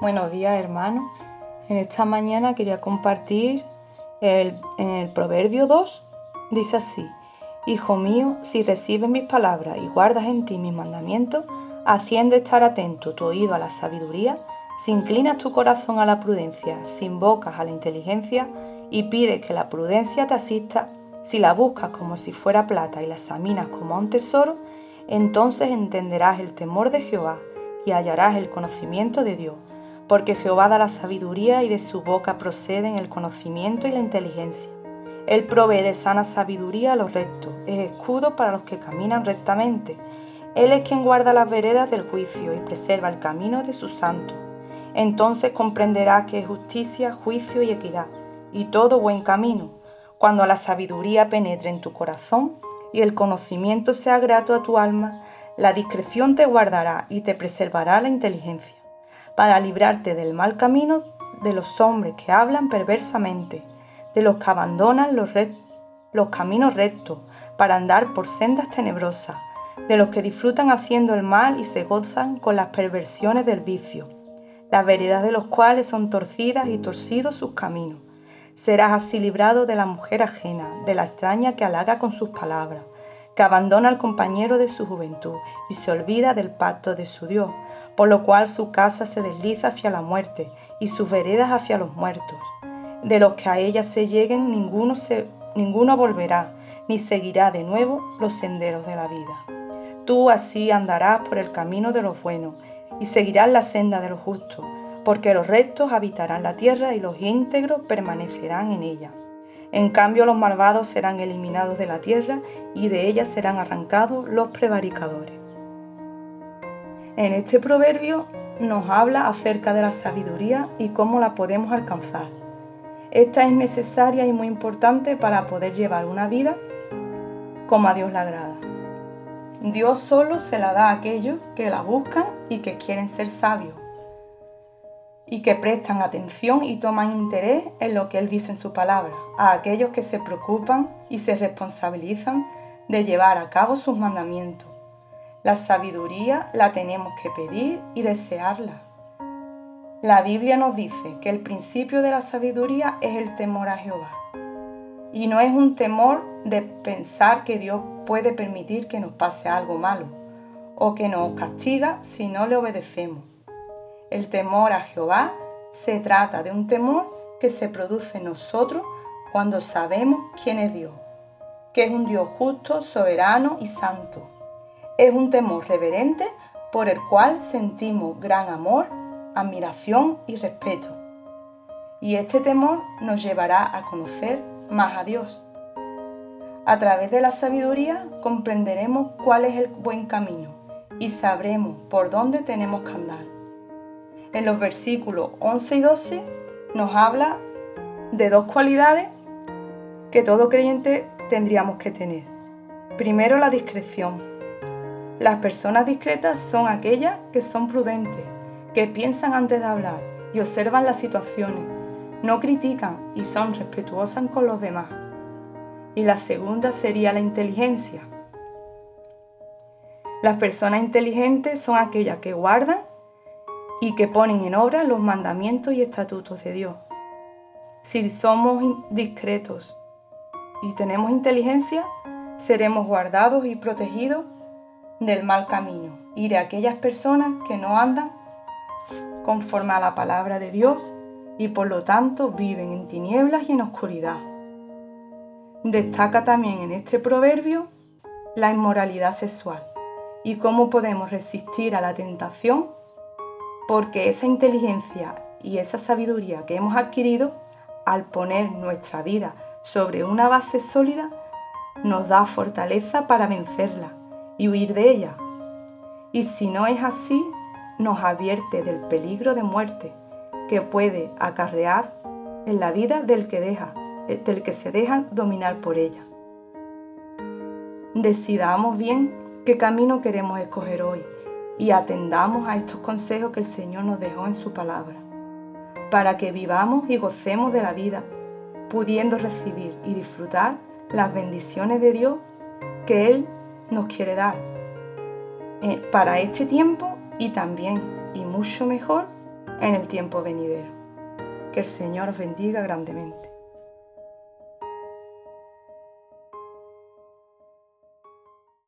Buenos días hermanos. En esta mañana quería compartir el, en el Proverbio 2. Dice así, Hijo mío, si recibes mis palabras y guardas en ti mis mandamientos, haciendo estar atento tu oído a la sabiduría, si inclinas tu corazón a la prudencia, si invocas a la inteligencia y pides que la prudencia te asista, si la buscas como si fuera plata y la examinas como un tesoro, entonces entenderás el temor de Jehová y hallarás el conocimiento de Dios porque Jehová da la sabiduría y de su boca proceden el conocimiento y la inteligencia. Él provee de sana sabiduría a los rectos, es escudo para los que caminan rectamente. Él es quien guarda las veredas del juicio y preserva el camino de sus santos. Entonces comprenderás que es justicia, juicio y equidad, y todo buen camino, cuando la sabiduría penetre en tu corazón y el conocimiento sea grato a tu alma, la discreción te guardará y te preservará la inteligencia para librarte del mal camino de los hombres que hablan perversamente, de los que abandonan los, los caminos rectos para andar por sendas tenebrosas, de los que disfrutan haciendo el mal y se gozan con las perversiones del vicio, las veredas de los cuales son torcidas y torcidos sus caminos. Serás así librado de la mujer ajena, de la extraña que halaga con sus palabras, que abandona al compañero de su juventud y se olvida del pacto de su Dios, por lo cual su casa se desliza hacia la muerte y sus veredas hacia los muertos. De los que a ella se lleguen ninguno, se, ninguno volverá, ni seguirá de nuevo los senderos de la vida. Tú así andarás por el camino de los buenos y seguirás la senda de los justos, porque los rectos habitarán la tierra y los íntegros permanecerán en ella. En cambio los malvados serán eliminados de la tierra y de ella serán arrancados los prevaricadores. En este proverbio nos habla acerca de la sabiduría y cómo la podemos alcanzar. Esta es necesaria y muy importante para poder llevar una vida como a Dios le agrada. Dios solo se la da a aquellos que la buscan y que quieren ser sabios y que prestan atención y toman interés en lo que Él dice en su palabra, a aquellos que se preocupan y se responsabilizan de llevar a cabo sus mandamientos la sabiduría la tenemos que pedir y desearla. La Biblia nos dice que el principio de la sabiduría es el temor a Jehová. Y no es un temor de pensar que Dios puede permitir que nos pase algo malo o que nos castiga si no le obedecemos. El temor a Jehová se trata de un temor que se produce en nosotros cuando sabemos quién es Dios, que es un Dios justo, soberano y santo es un temor reverente por el cual sentimos gran amor, admiración y respeto. Y este temor nos llevará a conocer más a Dios. A través de la sabiduría comprenderemos cuál es el buen camino y sabremos por dónde tenemos que andar. En los versículos 11 y 12 nos habla de dos cualidades que todo creyente tendríamos que tener. Primero la discreción. Las personas discretas son aquellas que son prudentes, que piensan antes de hablar y observan las situaciones, no critican y son respetuosas con los demás. Y la segunda sería la inteligencia. Las personas inteligentes son aquellas que guardan y que ponen en obra los mandamientos y estatutos de Dios. Si somos discretos y tenemos inteligencia, seremos guardados y protegidos del mal camino y de aquellas personas que no andan conforme a la palabra de Dios y por lo tanto viven en tinieblas y en oscuridad. Destaca también en este proverbio la inmoralidad sexual y cómo podemos resistir a la tentación porque esa inteligencia y esa sabiduría que hemos adquirido al poner nuestra vida sobre una base sólida nos da fortaleza para vencerla y huir de ella. Y si no es así, nos advierte del peligro de muerte que puede acarrear en la vida del que, deja, del que se deja dominar por ella. Decidamos bien qué camino queremos escoger hoy y atendamos a estos consejos que el Señor nos dejó en su palabra, para que vivamos y gocemos de la vida, pudiendo recibir y disfrutar las bendiciones de Dios que Él nos quiere dar eh, para este tiempo y también, y mucho mejor, en el tiempo venidero. Que el Señor os bendiga grandemente.